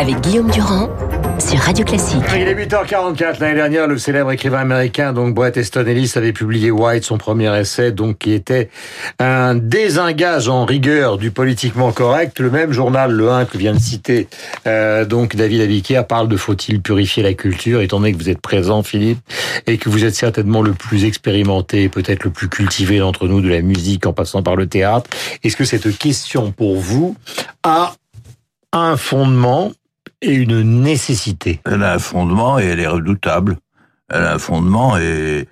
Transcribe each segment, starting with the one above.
avec Guillaume Durand sur Radio Classique. Il est 8h44. L'année dernière, le célèbre écrivain américain, donc Bret Easton Ellis, avait publié White, son premier essai, donc qui était un désengage en rigueur du politiquement correct. Le même journal, le 1 que vient de citer, euh, donc David Abiquière, parle de faut-il purifier la culture, étant donné que vous êtes présent, Philippe, et que vous êtes certainement le plus expérimenté, peut-être le plus cultivé d'entre nous, de la musique en passant par le théâtre. Est-ce que cette question pour vous a un fondement et une nécessité. Elle a un fondement et elle est redoutable. Elle a un fondement et,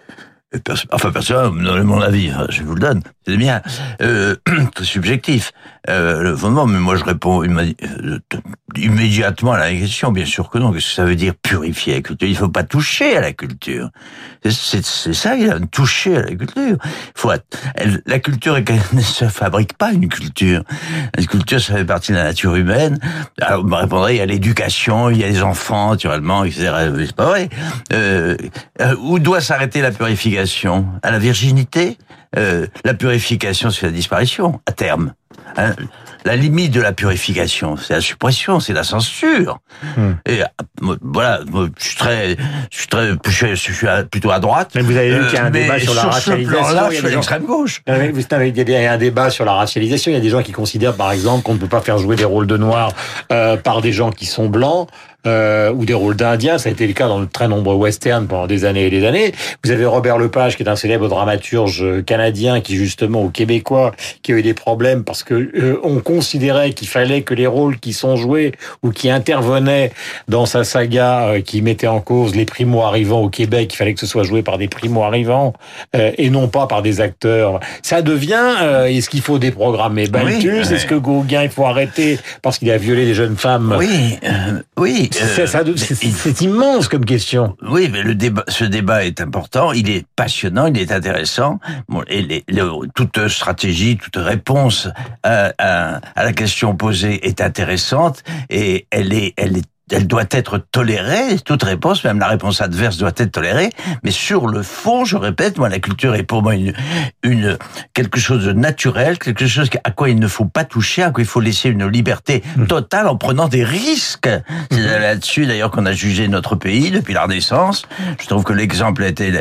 pers enfin personne donne mon avis, hein, je vous le donne, c'est bien, euh, très subjectif. Euh, le fondement, mais moi je réponds euh, immédiatement à la question, bien sûr que non. Qu'est-ce que ça veut dire purifier la culture? Il faut pas toucher à la culture. C'est ça, il a toucher à la culture. Faut, elle, la culture ne se fabrique pas une culture. La culture, ça fait partie de la nature humaine. Alors, vous me répondrez, il y a l'éducation, il y a les enfants, naturellement, etc. C'est pas vrai. Euh, euh, où doit s'arrêter la purification? À la virginité euh, La purification, c'est la disparition, à terme. Hein, la limite de la purification, c'est la suppression, c'est la censure. Hmm. Et euh, voilà, je suis très, je suis très, je suis, plutôt à droite. Mais vous avez vu qu'il y a un euh, débat sur la racialisation. il y a gauche. Ah vous savez, il y a un débat sur la racialisation. Il y a des gens qui considèrent, par exemple, qu'on ne peut pas faire jouer des rôles de noirs euh, par des gens qui sont blancs euh, ou des rôles d'Indiens. Ça a été le cas dans de très nombreux westerns pendant des années et des années. Vous avez Robert Lepage, qui est un célèbre dramaturge canadien, qui justement, au Québécois, qui a eu des problèmes parce que euh, on considérait qu'il fallait que les rôles qui sont joués ou qui intervenaient dans sa saga, euh, qui mettait en cause les primo-arrivants au Québec, il fallait que ce soit joué par des primo-arrivants euh, et non pas par des acteurs. Ça devient, est-ce qu'il faut déprogrammer Balthus? Est-ce que Gauguin, il faut arrêter parce qu'il a violé des jeunes femmes? Oui, oui. C'est immense comme question. Oui, mais le débat, ce débat est important, il est passionnant, il est intéressant. Bon, et les, toute stratégie, toute réponse à, à, à, la question posée est intéressante et elle est, elle est elle doit être tolérée, toute réponse, même la réponse adverse doit être tolérée, mais sur le fond, je répète, moi, la culture est pour moi une, une quelque chose de naturel, quelque chose à quoi il ne faut pas toucher, à quoi il faut laisser une liberté mmh. totale en prenant des risques. C'est mmh. là-dessus, d'ailleurs, qu'on a jugé notre pays depuis la Renaissance. Je trouve que l'exemple a été,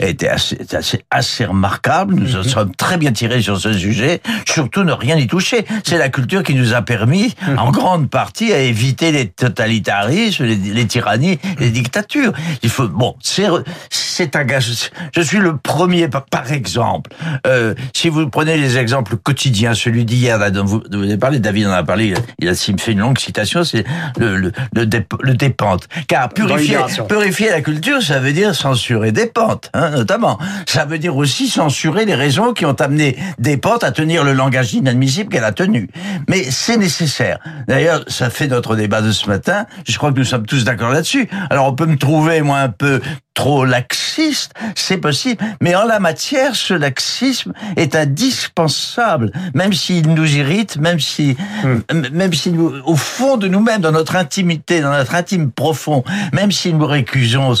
a été assez, assez, assez remarquable. Nous en mmh. sommes très bien tirés sur ce sujet. Surtout ne rien y toucher. C'est la culture qui nous a permis, en grande partie, à éviter les totalitaires les, les, tyrannies, les dictatures. Il faut bon, c'est c'est un gage. Je suis le premier, par exemple. Euh, si vous prenez les exemples quotidiens, celui d'hier, dont vous, vous, avez parlé, David en a parlé, il a fait une longue citation, c'est le le, le, le dépente. Car purifier purifier la culture, ça veut dire censurer des pentes, hein, notamment. Ça veut dire aussi censurer les raisons qui ont amené des pentes à tenir le langage inadmissible qu'elle a tenu. Mais c'est nécessaire. D'ailleurs, ça fait notre débat de ce matin. Je crois que nous sommes tous d'accord là-dessus. Alors on peut me trouver, moi, un peu trop laxiste, c'est possible, mais en la matière, ce laxisme est indispensable, même s'il nous irrite, même si, hmm. même si nous, au fond de nous-mêmes, dans notre intimité, dans notre intime profond, même si nous récusons,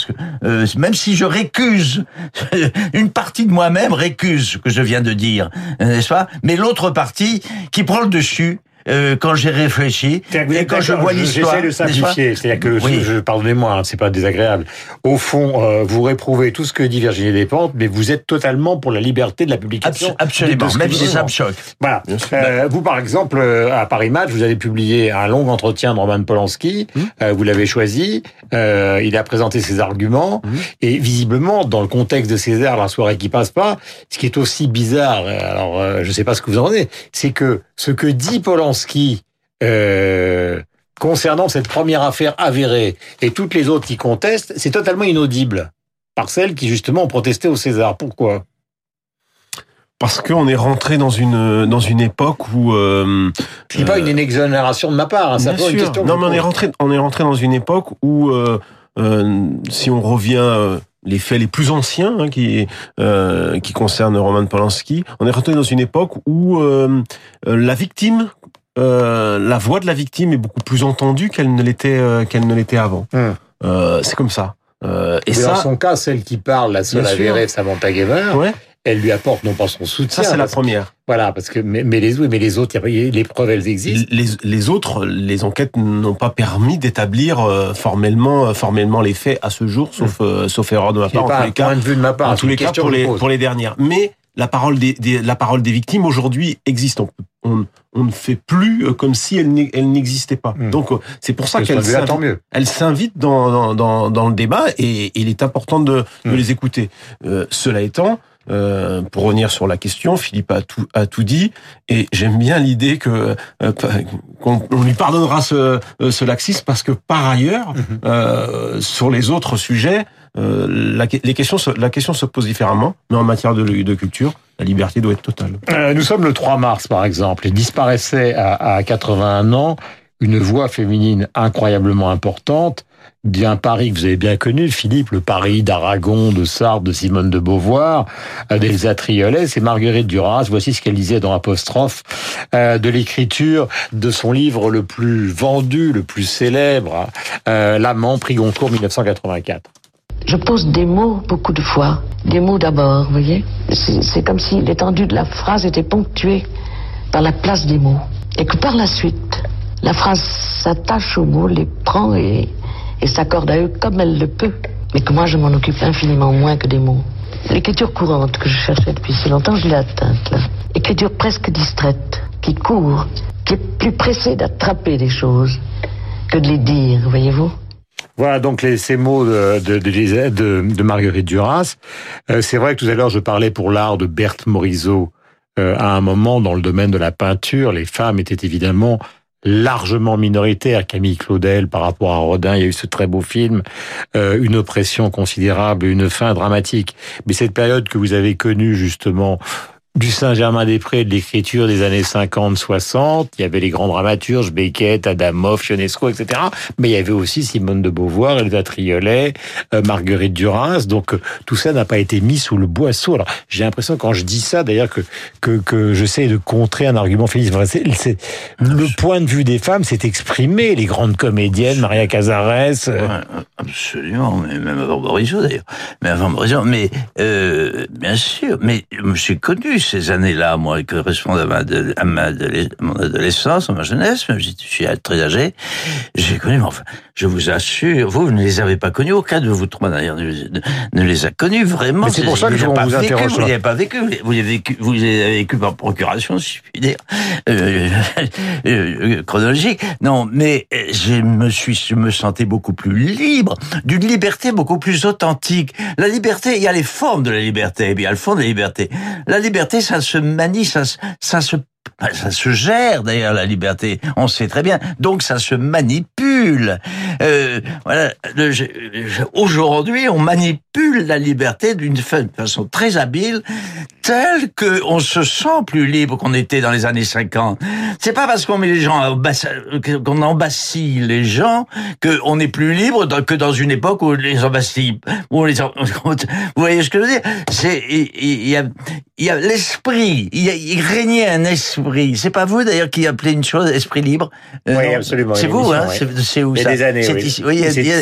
euh, même si je récuse, une partie de moi-même récuse ce que je viens de dire, n'est-ce pas? Mais l'autre partie qui prend le dessus, euh, quand j'ai réfléchi et quand je vois l'histoire. J'essaie de simplifier, c'est-à-dire que oui. je, pardonnez-moi, hein, c'est pas désagréable. Au fond, euh, vous réprouvez tout ce que dit Virginie Despentes, mais vous êtes totalement pour la liberté de la publication. absolument, même si ça me choque. Voilà. Euh, vous, par exemple, euh, à Paris Match, vous avez publié un long entretien de Roman Polanski. Hum. Euh, vous l'avez choisi. il a présenté ses arguments hum. et visiblement, dans le contexte de César, la soirée qui passe pas, ce qui est aussi bizarre. Alors, je sais pas ce que vous en pensez, c'est que ce que dit Polanski qui, euh, concernant cette première affaire avérée et toutes les autres qui contestent, c'est totalement inaudible par celles qui justement ont protesté au César. Pourquoi? Parce qu'on est rentré dans une dans une époque où euh, c'est pas une exonération de ma part, hein, c'est une question. Non, mais on est rentré on est rentré dans une époque où euh, euh, si on revient euh, les faits les plus anciens hein, qui euh, qui concernent Roman Polanski, on est rentré dans une époque où euh, la victime euh, la voix de la victime est beaucoup plus entendue qu'elle ne l'était euh, qu'elle ne l'était avant. Hum. Euh, c'est comme ça. et ça, dans son cas, celle qui parle, la seule avérée, Samantha Gamer, ouais. elle lui apporte non pas son soutien. Ça, c'est la première. Voilà, parce que mais, mais les mais les autres, les preuves, elles existent. Les, les autres, les enquêtes n'ont pas permis d'établir formellement, formellement les faits à ce jour, sauf, sauf erreur de ma Hmm. Part. En pas tous les cas, point de vue de ma part. en tous les cas pour les, pour les dernières. Mais la parole des, des- la parole des victimes aujourd'hui existe. On, on, on ne fait plus euh, comme si elle n'e- elle n'existait pas. Hmm. Donc euh, c'est pour ça qu'elle s'invite- dans, dans, dans, dans le débat et il est important de, de Hmm. les écouter. Euh, cela étant, euh, pour revenir sur la question, Philippe a tout, a tout dit et j'aime bien l'idée que euh, qu'on on lui pardonnera ce, euh, ce laxisme parce que par ailleurs, Mhm. euh, sur les autres sujets, euh, la, les questions, la question se pose différemment, mais en matière de, de culture, la liberté doit être totale. Nous sommes le 3 mars, par exemple. Il disparaissait à, à 81 ans une voix féminine incroyablement importante d'un Paris que vous avez bien connu, Philippe, le Paris d'Aragon, de Sartre, de Simone de Beauvoir, euh, d'Elsa Triolet, c'est Marguerite Duras. Voici ce qu'elle disait dans Apostrophe euh, de l'écriture de son livre le plus vendu, le plus célèbre, euh, L'amant, prix Goncourt 1984. Je pose des mots beaucoup de fois. Des mots d'abord, vous voyez c'est comme si l'étendue de la phrase était ponctuée par la place des mots. Et que par la suite, la phrase s'attache aux mots, les prend et, et s'accorde à eux comme elle le peut. Mais que moi, je m'en occupe infiniment moins que des mots. L'écriture courante que je cherchais depuis si longtemps, je l'ai atteinte, là. Écriture presque distraite, qui court, qui est plus pressée d'attraper des choses que de les dire, voyez-vous Voilà donc les, ces mots de, de, Marguerite Duras. Euh, c'est vrai que tout à l'heure je parlais pour l'art de Berthe Morisot. Euh, à un moment dans le domaine de la peinture, les femmes étaient évidemment largement minoritaires. Camille Claudel par rapport à Rodin, il y a eu ce très beau film, euh, une oppression considérable, une fin dramatique. Mais cette période que vous avez connue justement du Saint-Germain-des-Prés, de l'écriture des années 50-60. Il y avait les grands dramaturges, Beckett, Adamov, Ionesco, etc. Mais il y avait aussi Simone de Beauvoir, Elsa Triolet, euh, Marguerite Duras. Donc euh, tout ça n'a pas été mis sous le boisseau. Alors j'ai l'impression quand je dis ça, d'ailleurs, que que, que j'essaie de contrer un argument féministe. Enfin, c'est- le point de vue des femmes s'est exprimé. Les grandes comédiennes, Maria Cazares. euh, Ouais, absolument, mais même avant Morisot d'ailleurs. Mais avant Morisot, mais euh, bien sûr, mais j'ai connu ces années-là, moi, qui correspondent à ma, de- à ma adolé- mon adolescence, à ma jeunesse, même si je suis très âgé, j'ai connu, enfin, je vous assure, vous, vous ne les avez pas connus, aucun de vous trois d'ailleurs ne, les a connus vraiment. C'est pour ça que vous je vous pas vécu, interroge Vous là. n'avez pas vécu, vous les avez vécu, vous les avez vécu par procuration, si je puis dire, euh, euh, chronologique. Non, mais euh, je me suis, je me sentais beaucoup plus libre, d'une liberté beaucoup plus authentique. La liberté, il y a les formes de la liberté, et puis il y a le fond de la liberté. La liberté, ça se manie, ça, ça se ça se gère d'ailleurs la liberté, on sait très bien. Donc ça se manipule. Euh, voilà. Aujourd'hui, on manipule la liberté d'une fa- façon très habile, telle que on se sent plus libre qu'on était dans les années 50. C'est pas parce qu'on met les gens, qu'on embasille les gens, qu'on est plus libre que dans une époque où on les, en- vous voyez ce que je veux dire? C'est il y a, l'esprit, il, il régnait un esprit. C'est pas vous d'ailleurs qui appelez une chose esprit libre Euh, Oui, absolument, C'est vous, hein émission, C'est où Il y a ça des années, oui. ici-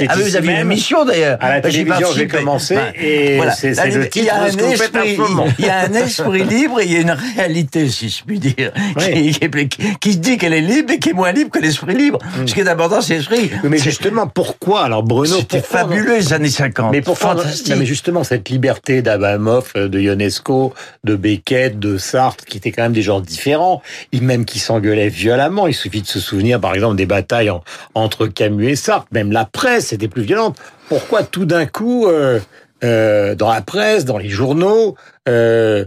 ah, vous avez une émission d'ailleurs. À la Bah, télévision, j'ai commencé, et Voilà. c'est le lib- il y a titre. Il y a un esprit libre et il y a une réalité, si je puis dire, Oui. qui, qui- qui se dit qu'elle est libre et qui est moins libre que l'esprit libre. Ce qui est important, c'est l'esprit. Oui, Mais justement, pourquoi alors Bruno C'était fabuleux les années 50. Mais pourquoi non, mais justement cette liberté d'Abamoff, euh, de Ionesco, de Beckett, de Sartre, qui étaient quand même des genres différents, et même qui s'engueulaient violemment. Il suffit de se souvenir, par exemple, des batailles en- entre Camus et Sartre. Même la presse était plus violente. Pourquoi tout d'un coup, euh, euh, dans la presse, dans les journaux, euh,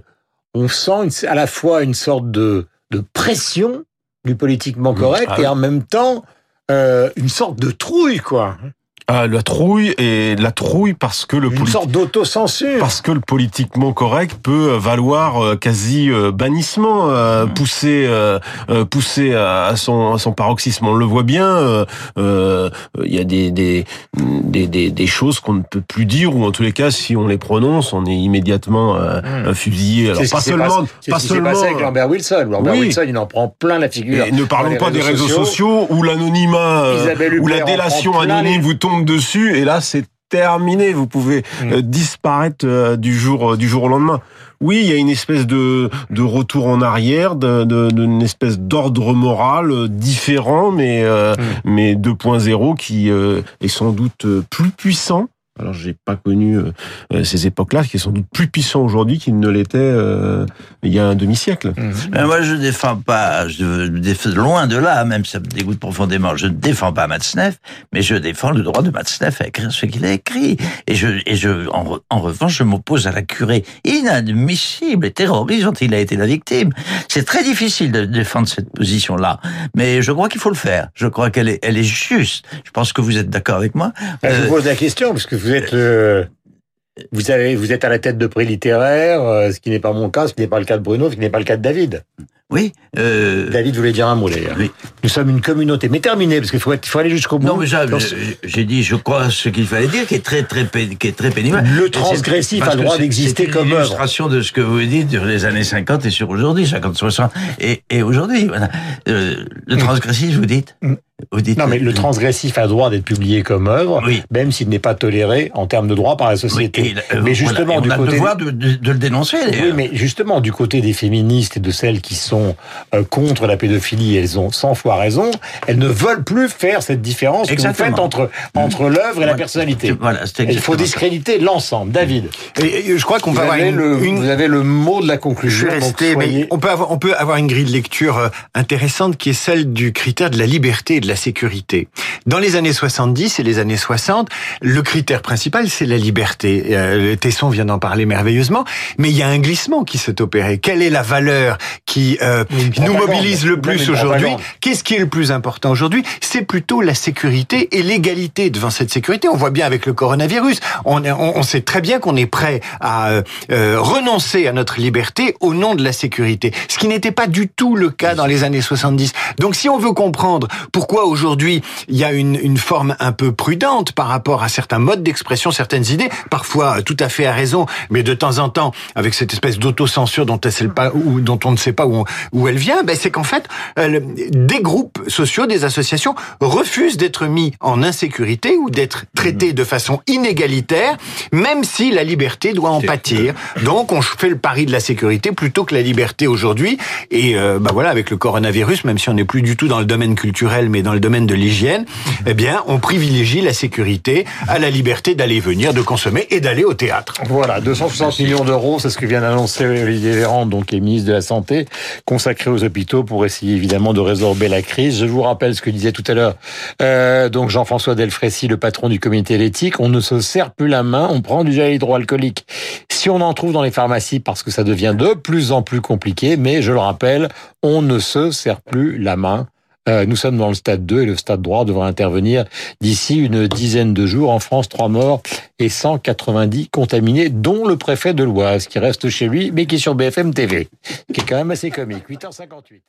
on sent une- à la fois une sorte de, de pression du politiquement correct Ah et en même temps une sorte de trouille, quoi. Ah, la trouille et la trouille parce que le Une sorte d'autocensure. parce que le politiquement correct peut valoir euh, quasi euh, bannissement, euh, Mmh. poussé, poussé à à son, à son paroxysme. On le voit bien. euh, euh, Il y a des, des, des, des, des choses qu'on ne peut plus dire ou en tous les cas, si on les prononce, on est immédiatement euh, Mmh. fusillé. Alors pas seulement, passé- pas ce seulement. passé avec Lambert Wilson. Lambert Oui. Wilson, il en prend plein la figure. Et ne parlons pas des réseaux sociaux, où l'anonymat, euh, Isabelle où la délation anonyme les- vous tombe dessus, et là c'est terminé. Vous pouvez Mm. euh, disparaître euh, du jour euh, du jour au lendemain. Oui, il y a une espèce de, de retour en arrière, d'une de, espèce d'ordre moral différent, mais, euh, Mm. mais 2.0 qui euh, est sans doute plus puissant. Alors, j'ai pas connu euh, euh, ces époques-là, qui est sans doute plus puissant aujourd'hui qu'il ne l'était euh, il y a un demi-siècle. Mais moi, je défends pas, je me défends loin de là, même ça me dégoûte profondément. Je ne défends pas Matzneff, mais je défends le droit de Matzneff à écrire ce qu'il a écrit. Et je, et je, en, re- en revanche, je m'oppose à la curée inadmissible et terroriste dont il a été la victime. C'est très difficile de défendre cette position-là, mais je crois qu'il faut le faire. Je crois qu'elle est, elle est juste. Je pense que vous êtes d'accord avec moi. Ben, je vous pose la question, parce que vous êtes le- vous avez, vous êtes à la tête de prix littéraire, euh, ce qui n'est pas mon cas, ce qui n'est pas le cas de Bruno, ce qui n'est pas le cas de David. oui. Euh, David voulait dire un mot d'ailleurs. oui. Nous sommes une communauté, mais terminé, parce qu'il faut, aller jusqu'au bout. Non, mais j'ai dit, je crois ce qu'il fallait dire, qui est très, très, pé- qui est très pénible. Le c'est- transgressif a le droit c'est- d'exister c'est comme une œuvre. illustration de ce que vous dites sur les années 50 et sur aujourd'hui, 50, 60, et, et aujourd'hui. Voilà. Euh, le transgressif, vous dites? Mm. Non, mais le transgressif a le droit d'être publié comme œuvre, Oui. même s'il n'est pas toléré en termes de droit par la Oui, société. et, euh, mais voilà, justement, et on du a le côté devoir de, de- de le dénoncer. Oui, mais justement, du côté des féministes et de celles qui sont euh, contre la pédophilie, elles ont 100 fois raison. Elles ne veulent plus faire cette différence que vous Exactement. faites entre, entre l'œuvre et la personnalité. Voilà, il faut exactement discréditer l'ensemble. David, Et, et je crois qu'on peut avoir une, le, une- vous avez le mot de la Je conclusion. suis donc resté, soyez- mais on peut avoir, on peut avoir une grille de lecture euh, intéressante qui est celle du critère de la liberté et de la sécurité. Dans les années 70 et les années 60, le critère principal, c'est la liberté. Euh, Tesson vient d'en parler merveilleusement, mais il y a un glissement qui s'est opéré. Quelle est la valeur qui euh, nous mobilise le plus aujourd'hui. Qu'est-ce qui est le plus important aujourd'hui? C'est plutôt la sécurité et l'égalité devant cette sécurité. On voit bien avec le coronavirus. On, on, on sait très bien qu'on est prêt à euh, euh, renoncer à notre liberté au nom de la sécurité, ce qui n'était pas du tout le cas dans les années 70. Donc si on veut comprendre pourquoi aujourd'hui il y a une, une forme un peu prudente par rapport à certains modes d'expression, certaines idées, parfois euh, tout à fait à raison, mais de temps en temps avec cette espèce d'autocensure dont, dont on ne sait pas où, où elle vient, ben c'est qu'en fait euh, des groupes sociaux, des associations refusent d'être mis en insécurité ou d'être traités de façon inégalitaire, même si la liberté doit en pâtir. Donc on fait le pari de la sécurité plutôt que la liberté aujourd'hui. Et euh, bah voilà, avec le coronavirus, même si on n'est plus du tout dans le domaine culturel, mais dans le domaine de l'hygiène, eh bien on privilégie la sécurité à la liberté d'aller venir, de consommer et d'aller au théâtre. Voilà, 260 millions d'euros, c'est ce que vient d'annoncer Olivier Véran, donc est ministre de la Santé, consacré aux hôpitaux pour essayer évidemment de résorber la crise. Je vous rappelle ce que disait tout à l'heure euh, donc Jean-François Delfrécy, le patron du comité d'éthique. On ne se serre plus la main, on prend du gel hydroalcoolique. Si on en trouve dans les pharmacies, parce que ça devient de plus en plus compliqué, mais je le rappelle, on ne se serre plus la main. Euh, nous sommes dans le stade 2 et le stade droit devrait intervenir d'ici une dizaine de jours. En France, trois morts et 190 contaminés, dont le préfet de l'Oise, qui reste chez lui, mais qui est sur BFM TV, qui est quand même assez comique. 8h58.